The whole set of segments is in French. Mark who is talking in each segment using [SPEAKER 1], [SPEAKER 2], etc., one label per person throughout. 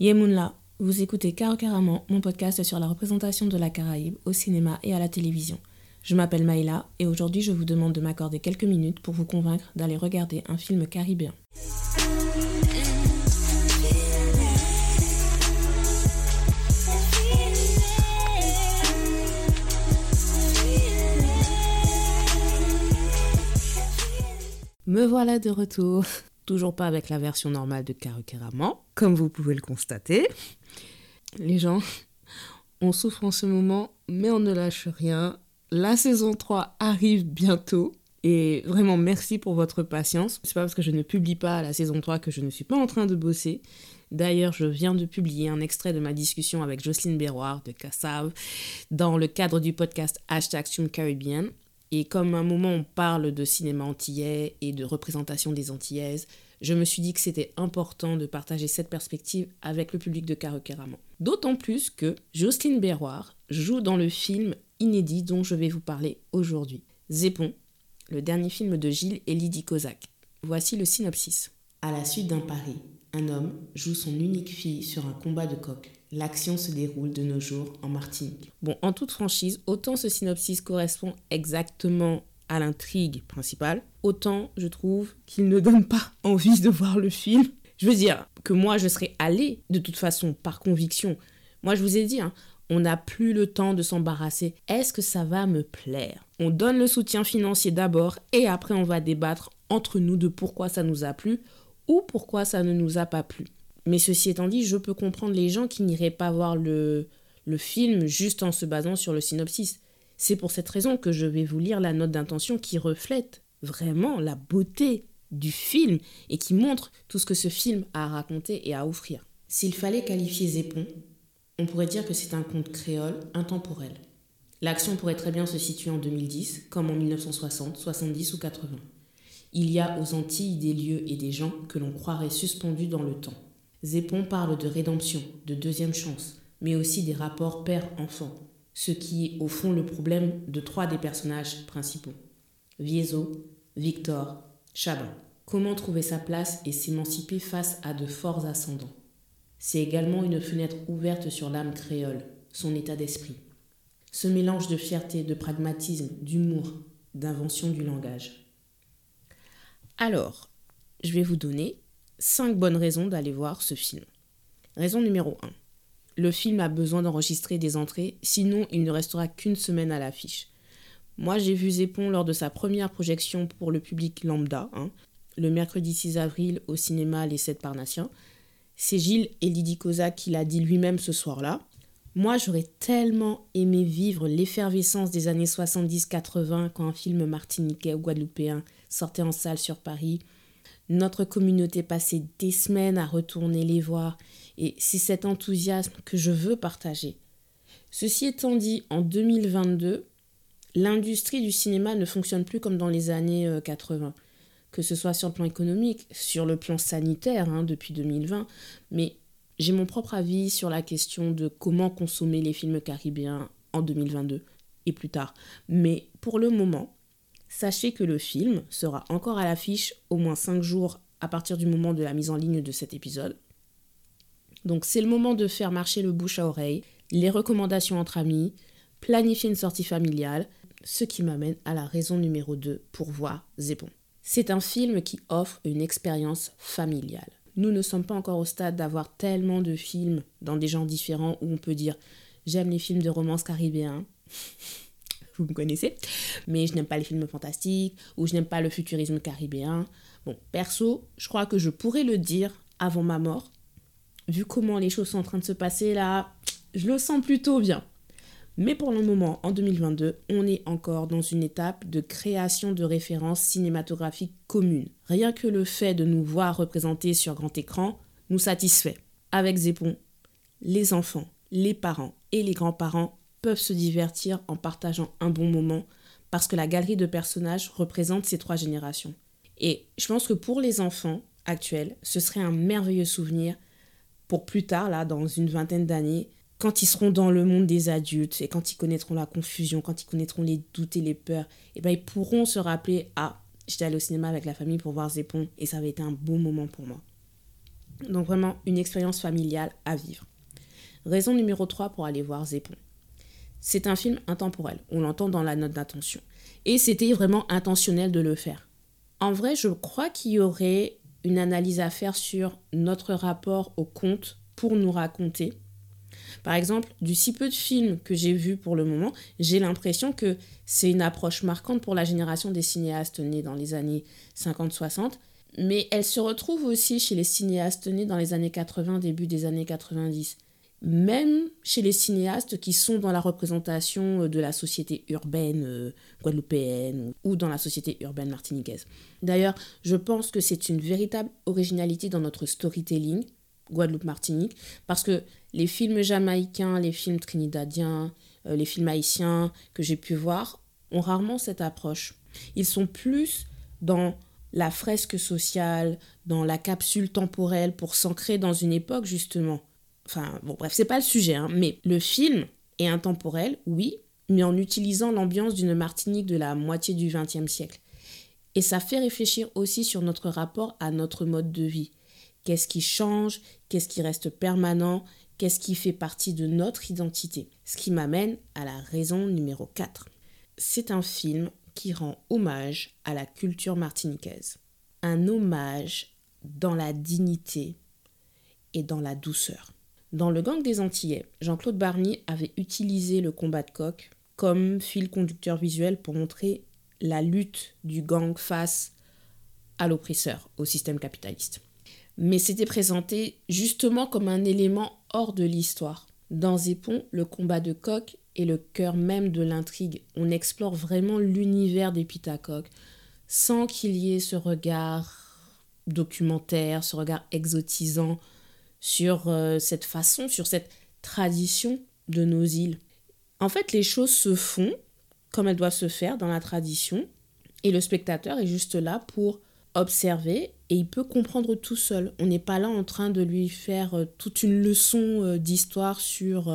[SPEAKER 1] Yemunla, vous écoutez Caro Caraman, mon podcast sur la représentation de la Caraïbe au cinéma et à la télévision. Je m'appelle Maïla et aujourd'hui je vous demande de m'accorder quelques minutes pour vous convaincre d'aller regarder un film caribéen. Me voilà de retour. Toujours pas avec la version normale de Caraman, comme vous pouvez le constater. Les gens, on souffre en ce moment, mais on ne lâche rien. La saison 3 arrive bientôt. Et vraiment, merci pour votre patience. C'est pas parce que je ne publie pas la saison 3 que je ne suis pas en train de bosser. D'ailleurs, je viens de publier un extrait de ma discussion avec Jocelyne Berroir de Cassav dans le cadre du podcast Hashtag Caribbean. Et comme à un moment on parle de cinéma antillais et de représentation des antillaises, je me suis dit que c'était important de partager cette perspective avec le public de Caroqueraman. D'autant plus que Jocelyne Berroir joue dans le film inédit dont je vais vous parler aujourd'hui. Zépon, le dernier film de Gilles et Lydie Kozak. Voici le synopsis. À la suite d'un pari, un homme joue son unique fille sur un combat de coq. L'action se déroule de nos jours en Martinique. Bon, en toute franchise, autant ce synopsis correspond exactement à l'intrigue principale, autant je trouve qu'il ne donne pas envie de voir le film. Je veux dire que moi, je serais allée de toute façon par conviction. Moi, je vous ai dit, hein, on n'a plus le temps de s'embarrasser. Est-ce que ça va me plaire? On donne le soutien financier d'abord et après on va débattre entre nous de pourquoi ça nous a plu ou pourquoi ça ne nous a pas plu. Mais ceci étant dit, je peux comprendre les gens qui n'iraient pas voir le, film juste en se basant sur le synopsis. C'est pour cette raison que je vais vous lire la note d'intention qui reflète vraiment la beauté du film et qui montre tout ce que ce film a à raconter et à offrir. S'il fallait qualifier Zépon, on pourrait dire que c'est un conte créole intemporel. L'action pourrait très bien se situer en 2010, comme en 1960, 70 ou 80. Il y a aux Antilles des lieux et des gens que l'on croirait suspendus dans le temps. Zépon parle de rédemption, de deuxième chance, mais aussi des rapports père-enfant, ce qui est au fond le problème de trois des personnages principaux. Viezo, Victor, Chaban. Comment trouver sa place et s'émanciper face à de forts ascendants? C'est également une fenêtre ouverte sur l'âme créole, son état d'esprit. Ce mélange de fierté, de pragmatisme, d'humour, d'invention du langage. Alors, je vais vous donner 5 bonnes raisons d'aller voir ce film. Raison numéro 1. Le film a besoin d'enregistrer des entrées, sinon il ne restera qu'une semaine à l'affiche. Moi, j'ai vu Zépon lors de sa première projection pour le public lambda, hein, le mercredi 6 avril au cinéma Les Sept Parnassiens. C'est Gilles et Lydie Cosa qui l'a dit lui-même ce soir-là. Moi, j'aurais tellement aimé vivre l'effervescence des années 70-80 quand un film martiniquais ou guadeloupéen sortait en salle sur Paris notre communauté passait des semaines à retourner les voir et c'est cet enthousiasme que je veux partager. Ceci étant dit, en 2022, l'industrie du cinéma ne fonctionne plus comme dans les années 80, euh, que ce soit sur le plan économique, sur le plan sanitaire hein, depuis 2020, mais j'ai mon propre avis sur la question de comment consommer les films caribéens en 2022 et plus tard. Mais pour le moment, Sachez que le film sera encore à l'affiche au moins 5 jours à partir du moment de la mise en ligne de cet épisode. Donc c'est le moment de faire marcher le bouche à oreille, les recommandations entre amis, planifier une sortie familiale, ce qui m'amène à la raison numéro 2 pour voir Zépon. C'est un film qui offre une expérience familiale. Nous ne sommes pas encore au stade d'avoir tellement de films dans des genres différents où on peut dire j'aime les films de romance caribéens vous me connaissez, mais je n'aime pas les films fantastiques ou je n'aime pas le futurisme caribéen. Bon, perso, je crois que je pourrais le dire avant ma mort. Vu comment les choses sont en train de se passer là, je le sens plutôt bien. Mais pour le moment, en 2022, on est encore dans une étape de création de références cinématographiques communes. Rien que le fait de nous voir représentés sur grand écran nous satisfait. Avec Zépon, les enfants, les parents et les grands-parents peuvent se divertir en partageant un bon moment parce que la galerie de personnages représente ces trois générations. Et je pense que pour les enfants actuels, ce serait un merveilleux souvenir pour plus tard, là, dans une vingtaine d'années, quand ils seront dans le monde des adultes et quand ils connaîtront la confusion, quand ils connaîtront les doutes et les peurs, et eh ben ils pourront se rappeler Ah, j'étais allé au cinéma avec la famille pour voir Zépon et ça avait été un beau moment pour moi. Donc vraiment une expérience familiale à vivre. Raison numéro 3 pour aller voir Zépon. C'est un film intemporel, on l'entend dans la note d'intention. Et c'était vraiment intentionnel de le faire. En vrai, je crois qu'il y aurait une analyse à faire sur notre rapport au conte pour nous raconter. Par exemple, du si peu de films que j'ai vus pour le moment, j'ai l'impression que c'est une approche marquante pour la génération des cinéastes nés dans les années 50-60, mais elle se retrouve aussi chez les cinéastes nés dans les années 80, début des années 90 même chez les cinéastes qui sont dans la représentation euh, de la société urbaine euh, guadeloupéenne ou dans la société urbaine martiniquaise. D'ailleurs, je pense que c'est une véritable originalité dans notre storytelling Guadeloupe-Martinique, parce que les films jamaïcains, les films trinidadiens, euh, les films haïtiens que j'ai pu voir ont rarement cette approche. Ils sont plus dans la fresque sociale, dans la capsule temporelle pour s'ancrer dans une époque justement Enfin, bon, bref, c'est pas le sujet, hein, mais le film est intemporel, oui, mais en utilisant l'ambiance d'une Martinique de la moitié du XXe siècle. Et ça fait réfléchir aussi sur notre rapport à notre mode de vie. Qu'est-ce qui change? Qu'est-ce qui reste permanent? Qu'est-ce qui fait partie de notre identité? Ce qui m'amène à la raison numéro 4. C'est un film qui rend hommage à la culture martiniquaise. Un hommage dans la dignité et dans la douceur. Dans Le Gang des Antillais, Jean-Claude Barny avait utilisé le combat de coq comme fil conducteur visuel pour montrer la lutte du gang face à l'oppresseur, au système capitaliste. Mais c'était présenté justement comme un élément hors de l'histoire. Dans Zépon, le combat de coq est le cœur même de l'intrigue. On explore vraiment l'univers des pitacoques sans qu'il y ait ce regard documentaire, ce regard exotisant sur euh, cette façon, sur cette tradition de nos îles. En fait, les choses se font comme elles doivent se faire dans la tradition, et le spectateur est juste là pour observer et il peut comprendre tout seul. On n'est pas là en train de lui faire euh, toute une leçon euh, d'histoire sur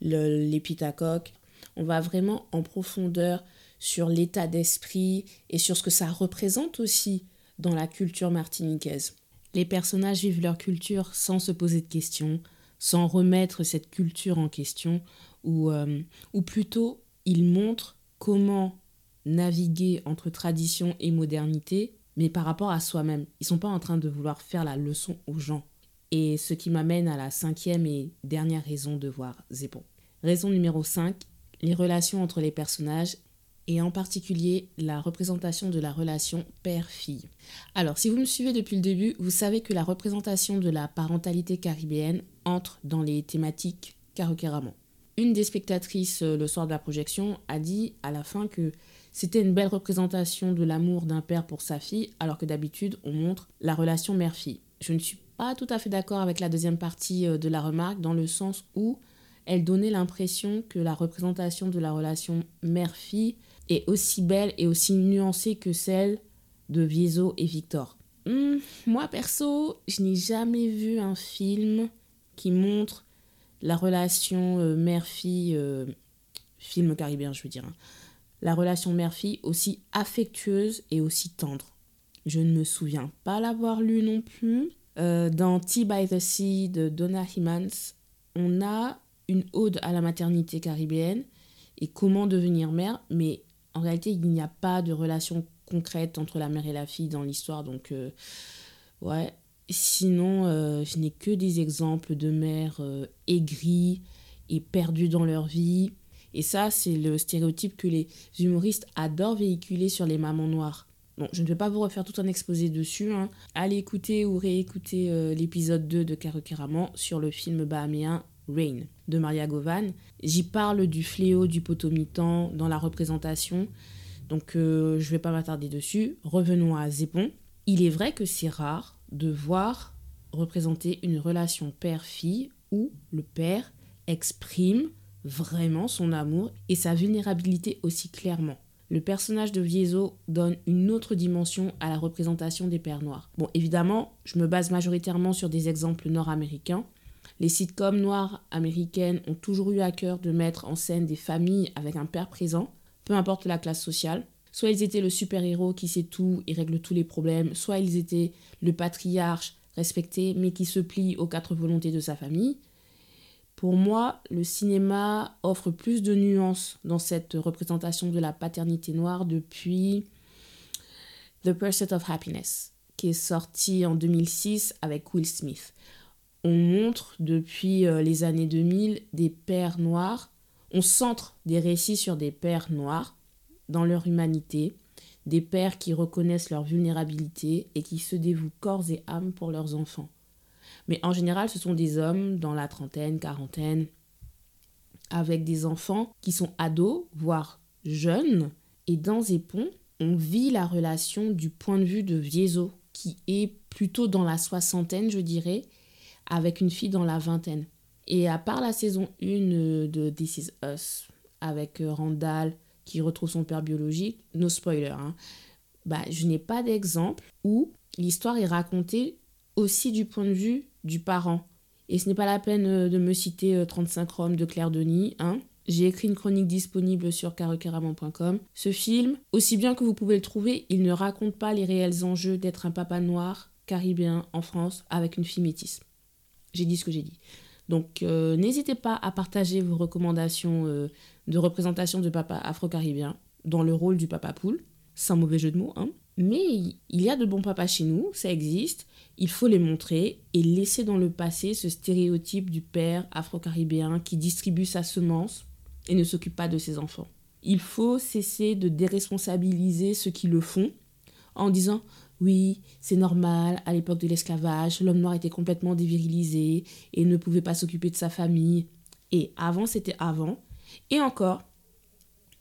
[SPEAKER 1] l'épitacoque. On va vraiment en profondeur sur l'état d'esprit et sur ce que ça représente aussi dans la culture martiniquaise. Les personnages vivent leur culture sans se poser de questions, sans remettre cette culture en question, ou, euh, ou plutôt ils montrent comment naviguer entre tradition et modernité, mais par rapport à soi-même. Ils sont pas en train de vouloir faire la leçon aux gens. Et ce qui m'amène à la cinquième et dernière raison de voir Zépon. Raison numéro 5, les relations entre les personnages et en particulier la représentation de la relation père-fille. Alors, si vous me suivez depuis le début, vous savez que la représentation de la parentalité caribéenne entre dans les thématiques Karukeramon. Une des spectatrices euh, le soir de la projection a dit à la fin que c'était une belle représentation de l'amour d'un père pour sa fille, alors que d'habitude on montre la relation mère-fille. Je ne suis pas tout à fait d'accord avec la deuxième partie euh, de la remarque, dans le sens où elle donnait l'impression que la représentation de la relation mère-fille est aussi belle et aussi nuancée que celle de Viezo et Victor. Hmm, moi perso, je n'ai jamais vu un film qui montre la relation euh, mère-fille, euh, film caribéen je veux dire, hein. la relation mère-fille aussi affectueuse et aussi tendre. Je ne me souviens pas l'avoir lu non plus. Euh, dans Tea by the Sea de Donna Himmans, on a une ode à la maternité caribéenne et comment devenir mère, mais en réalité, il n'y a pas de relation concrète entre la mère et la fille dans l'histoire. Donc, euh, ouais. Sinon, euh, je n'ai que des exemples de mères euh, aigries et perdues dans leur vie. Et ça, c'est le stéréotype que les humoristes adorent véhiculer sur les mamans noires. Bon, je ne vais pas vous refaire tout un exposé dessus. Hein. Allez écouter ou réécouter l'épisode 2 de Karukeraman sur le film bahaméen Rain de Maria Govan. J'y parle du fléau du potomitan dans la représentation, donc euh, je ne vais pas m'attarder dessus. Revenons à Zépon. Il est vrai que c'est rare de voir représenter une relation père-fille où le père exprime vraiment son amour et sa vulnérabilité aussi clairement. Le personnage de Viezo donne une autre dimension à la représentation des pères noirs. Bon, évidemment, je me base majoritairement sur des exemples nord-américains, les sitcoms noires américaines ont toujours eu à cœur de mettre en scène des familles avec un père présent, peu importe la classe sociale. Soit ils étaient le super-héros qui sait tout et règle tous les problèmes, soit ils étaient le patriarche respecté, mais qui se plie aux quatre volontés de sa famille. Pour moi, le cinéma offre plus de nuances dans cette représentation de la paternité noire depuis The Pursuit of Happiness, qui est sorti en 2006 avec Will Smith. On montre depuis euh, les années 2000 des pères noirs, on centre des récits sur des pères noirs dans leur humanité, des pères qui reconnaissent leur vulnérabilité et qui se dévouent corps et âme pour leurs enfants. Mais en général, ce sont des hommes dans la trentaine, quarantaine, avec des enfants qui sont ados, voire jeunes. Et dans Zépon, on vit la relation du point de vue de Viezo, qui est plutôt dans la soixantaine, je dirais, avec une fille dans la vingtaine. Et à part la saison 1 de This Is Us, avec Randall, qui retrouve son père biologique, no spoiler, hein. bah, je n'ai pas d'exemple où l'histoire est racontée aussi du point de vue du parent. Et ce n'est pas la peine euh, de me citer 35 euh, Roms de Claire Denis, hein. J'ai écrit une chronique disponible sur carocaramon.com. Ce film, aussi bien que vous pouvez le trouver, il ne raconte pas les réels enjeux d'être un papa noir caribéen en France avec une fille métisse. J'ai dit ce que j'ai dit. Donc euh, n'hésitez pas à partager vos recommandations de représentation de papa afro-caribéen dans le rôle du papa poule, sans mauvais jeu de mots. Hein. Mais il y a de bons papas chez nous, ça existe, il faut les montrer et laisser dans le passé ce stéréotype du père afro-caribéen qui distribue sa semence et ne s'occupe pas de ses enfants. Il faut cesser de déresponsabiliser ceux qui le font en disant oui, c'est normal, à l'époque de l'esclavage, l'homme noir était complètement dévirilisé et ne pouvait pas s'occuper de sa famille. Et avant, c'était avant, et encore,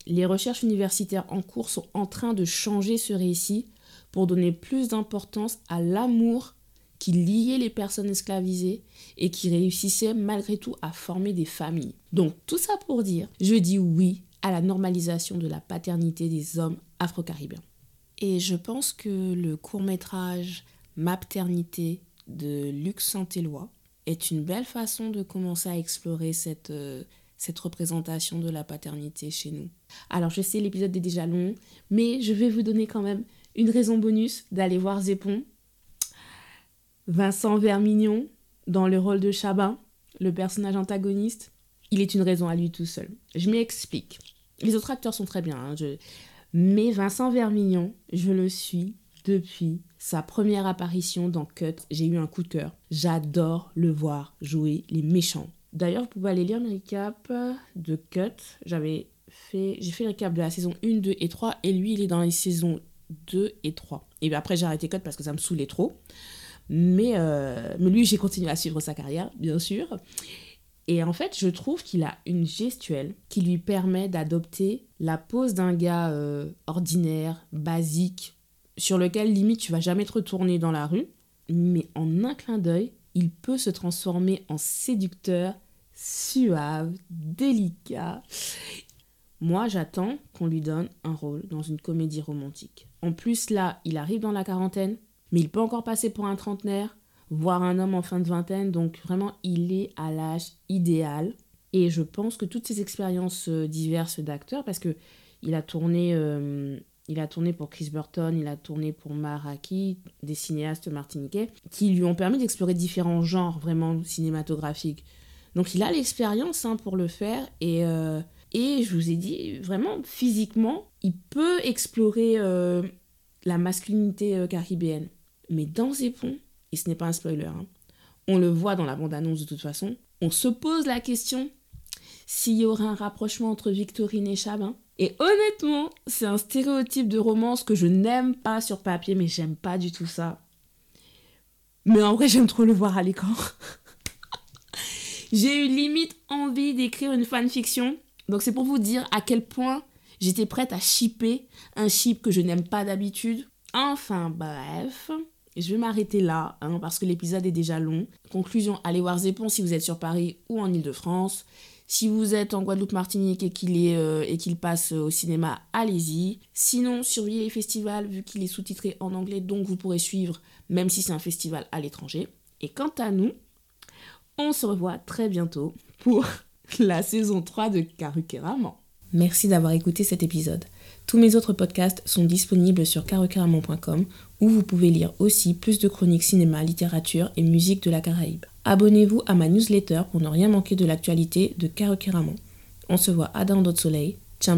[SPEAKER 1] les recherches universitaires en cours sont en train de changer ce récit pour donner plus d'importance à l'amour qui liait les personnes esclavisées et qui réussissait malgré tout à former des familles. Donc tout ça pour dire, je dis oui à la normalisation de la paternité des hommes afro-caribéens. Et je pense que le court-métrage Mapternité de Luc Saint-Éloi est une belle façon de commencer à explorer cette, euh, cette représentation de la paternité chez nous. Alors je sais, l'épisode est déjà long, mais je vais vous donner quand même une raison bonus d'aller voir Zépon. Vincent Vermignon, dans le rôle de Chabin, le personnage antagoniste, il est une raison à lui tout seul. Je m'explique. Les autres acteurs sont très bien, hein, mais Vincent Vermignon, je le suis depuis sa première apparition dans Cut. J'ai eu un coup de cœur. J'adore le voir jouer les méchants D'ailleurs, vous pouvez aller lire le recap de Cut. J'avais fait, j'ai fait le recap de la saison 1, 2 et 3, et lui, il est dans les saisons 2 et 3. Et après, j'ai arrêté Cut parce que ça me saoulait trop. Mais, euh, mais lui, j'ai continué à suivre sa carrière, bien sûr. Et en fait, je trouve qu'il a une gestuelle qui lui permet d'adopter la pose d'un gars euh, ordinaire, basique, sur lequel limite tu vas jamais te retourner dans la rue. Mais en un clin d'œil, il peut se transformer en séducteur, suave, délicat. Moi, j'attends qu'on lui donne un rôle dans une comédie romantique. En plus, là, il arrive dans la quarantaine, mais il peut encore passer pour un trentenaire, voire un homme en fin de vingtaine, donc vraiment, il est à l'âge idéal. Et je pense que toutes ces expériences euh, diverses d'acteurs, parce que il a tourné euh, il a tourné pour Chris Burton, il a tourné pour Maraki, des cinéastes martiniquais, qui lui ont permis d'explorer différents genres vraiment cinématographiques. Donc il a l'expérience hein, pour le faire et, euh, et je vous ai dit, vraiment physiquement, il peut explorer la masculinité caribéenne. Mais dans Zépon, et ce n'est pas un spoiler, hein, on le voit dans la bande-annonce de toute façon, on se pose la question s'il y aura un rapprochement entre Victorine et Chabin. Et honnêtement, c'est un stéréotype de romance que je n'aime pas sur papier, mais j'aime pas du tout ça. Mais en vrai, j'aime trop le voir à l'écran. J'ai eu limite envie d'écrire une fanfiction. Donc c'est pour vous dire à quel point j'étais prête à shipper un ship que je n'aime pas d'habitude. Enfin bref, je vais m'arrêter là hein, parce que l'épisode est déjà long. Conclusion, allez voir Zépon si vous êtes sur Paris ou en Ile-de-France. Si vous êtes en Guadeloupe-Martinique et qu'il euh, et qu'il passe au cinéma, allez-y. Sinon, surveillez les festivals vu qu'il est sous-titré en anglais, donc vous pourrez suivre même si c'est un festival à l'étranger. Et quant à nous, on se revoit très bientôt pour la saison 3 de Karukeraman. Merci d'avoir écouté cet épisode. Tous mes autres podcasts sont disponibles sur carocaramon.com où vous pouvez lire aussi plus de chroniques cinéma, littérature et musique de la Caraïbe. Abonnez-vous à ma newsletter pour ne rien manquer de l'actualité de Carocaramon. On se voit à Down Soleil. Ciao